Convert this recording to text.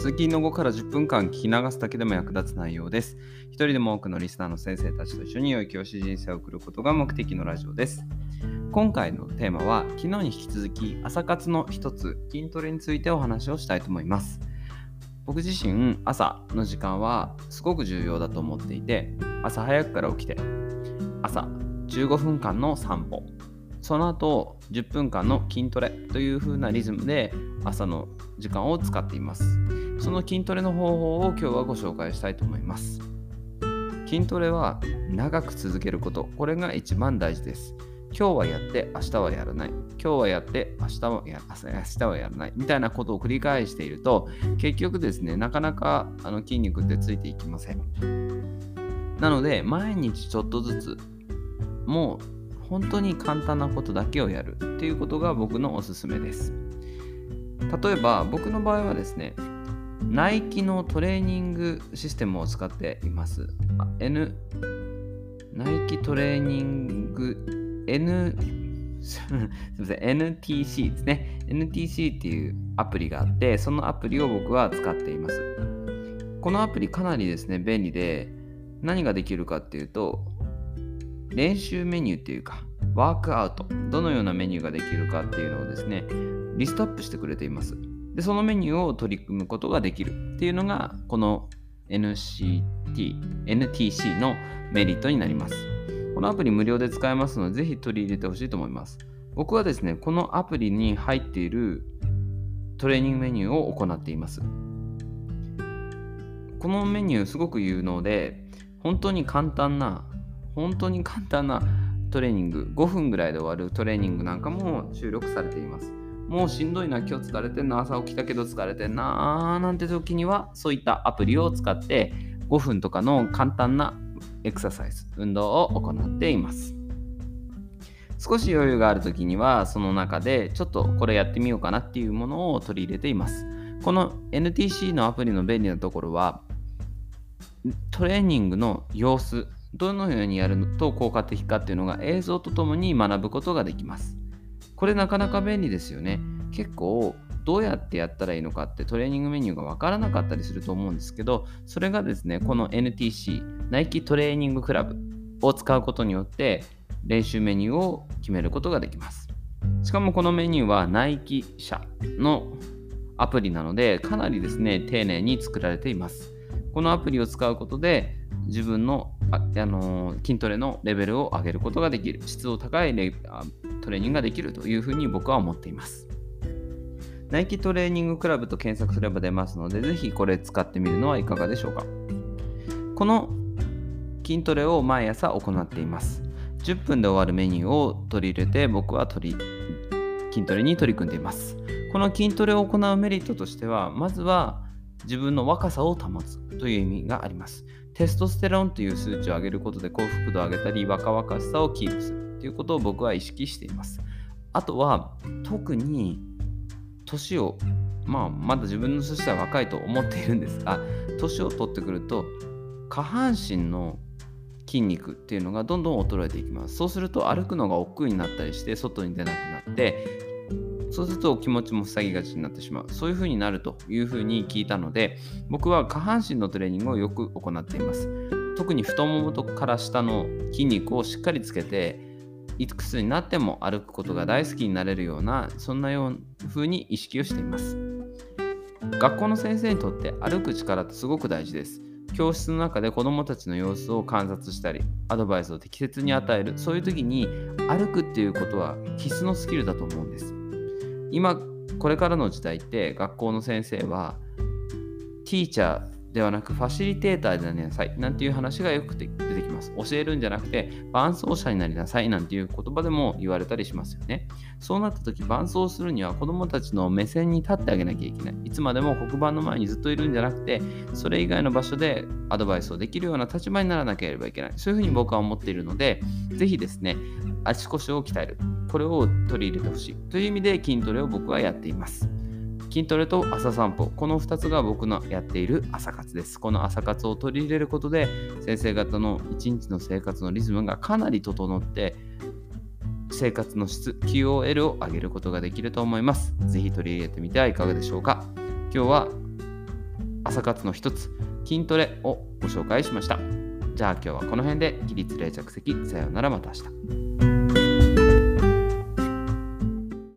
通勤の後から10分間聞き流すだけでも役立つ内容です。一人でも多くのリスナーの先生たちと一緒に良い教師人生を送ることが目的のラジオです。今回のテーマは昨日に引き続き朝活の一つ筋トレについてお話をしたいと思います。僕自身朝の時間はすごく重要だと思っていて朝早くから起きて朝15分間の散歩その後10分間の筋トレという風なリズムで朝の時間を使っています。その筋トレの方法を今日はご紹介したいと思います。筋トレは長く続けること、これが一番大事です。今日はやって明日はやらない。今日はやって明日はや明日はやらない。みたいなことを繰り返していると、結局ですね、なかなかあの筋肉ってついていきません。なので、毎日ちょっとずつ、もう本当に簡単なことだけをやるっていうことが僕のおすすめです。例えば僕の場合はですね、ナイキのトレーニングシステムを使っています。あ N、ナイキトレーニング N、すみません、NTC ですね。NTC っていうアプリがあって、そのアプリを僕は使っています。このアプリかなりですね、便利で、何ができるかっていうと、練習メニューっていうか、ワークアウト、どのようなメニューができるかっていうのをですね、リストアップしてくれています。で、そのメニューを取り組むことができるっていうのが、この NCT、NTC のメリットになります。このアプリ無料で使えますので、ぜひ取り入れてほしいと思います。僕はですね、このアプリに入っているトレーニングメニューを行っています。このメニューすごく有能で、本当に簡単な、本当に簡単なトレーニング、5分ぐらいで終わるトレーニングなんかも収録されています。もうしんどいな、今日疲れてんな、朝起きたけど疲れてんな、なんて時には、そういったアプリを使って、5分とかの簡単なエクササイズ、運動を行っています。少し余裕がある時には、その中でちょっとこれやってみようかなっていうものを取り入れています。この NTC のアプリの便利なところは、トレーニングの様子、どのようにやると効果的かっていうのが映像とともに学ぶことができます。これなかなか便利ですよね。結構どうやってやったらいいのかってトレーニングメニューがわからなかったりすると思うんですけど、それがですね、この NTC、ナイキトレーニングクラブを使うことによって練習メニューを決めることができます。しかもこのメニューはナイキ社のアプリなので、かなりですね、丁寧に作られています。このアプリを使うことで自分のあ、あのー筋トレのレベルを上げることができる質の高いレトレーニングができるというふうに僕は思っています。ナイキトレーニングクラブと検索すれば出ますのでぜひこれ使ってみるのはいかがでしょうか。この筋トレを毎朝行っています。10分で終わるメニューを取り入れて僕は取り筋トレに取り組んでいます。この筋トレを行うメリットとしてはまずは自分の若さを保つという意味があります。テストステロンという数値を上げることで幸福度を上げたり若々しさをキープする。ということを僕は意識しています。あとは特に年をまあまだ自分のとしては若いと思っているんですが年を取ってくると下半身の筋肉っていうのがどんどん衰えていきます。そうすると歩くのが億劫になったりして外に出なくなってそうすると気持ちも塞ぎがちになってしまう。そういう風になるという風に聞いたので、僕は下半身のトレーニングをよく行っています。特に太ももから下の筋肉をしっかりつけて、いくつになっても歩くことが大好きになれるような、そんなよう風に意識をしています。学校の先生にとって歩く力ってすごく大事です。教室の中で子どもたちの様子を観察したり、アドバイスを適切に与える、そういう時に歩くっていうことは必須のスキルだと思うんです。今これからの時代って学校の先生はティーチャーではなくファシリテーターでなりなさいなんていう話がよく出てます。教えるんじゃなくて、伴走者になりなさいなんていう言葉でも言われたりしますよね。そうなった時、伴走するには子供たちの目線に立ってあげなきゃいけない。いつまでも黒板の前にずっといるんじゃなくて、それ以外の場所でアドバイスをできるような立場にならなければいけない。そういうふうに僕は思っているので、ぜひですね、足腰を鍛える。これを取り入れてほしい。という意味で筋トレを僕はやっています。筋トレと朝散歩、この2つが僕のやっている朝活です。この朝活を取り入れることで、先生方の一日の生活のリズムがかなり整って、生活の質、QOL を上げることができると思います。ぜひ取り入れてみてはいかがでしょうか。今日は朝活の一つ、筋トレをご紹介しました。じゃあ今日はこの辺で起立冷着席、さようならまた明日。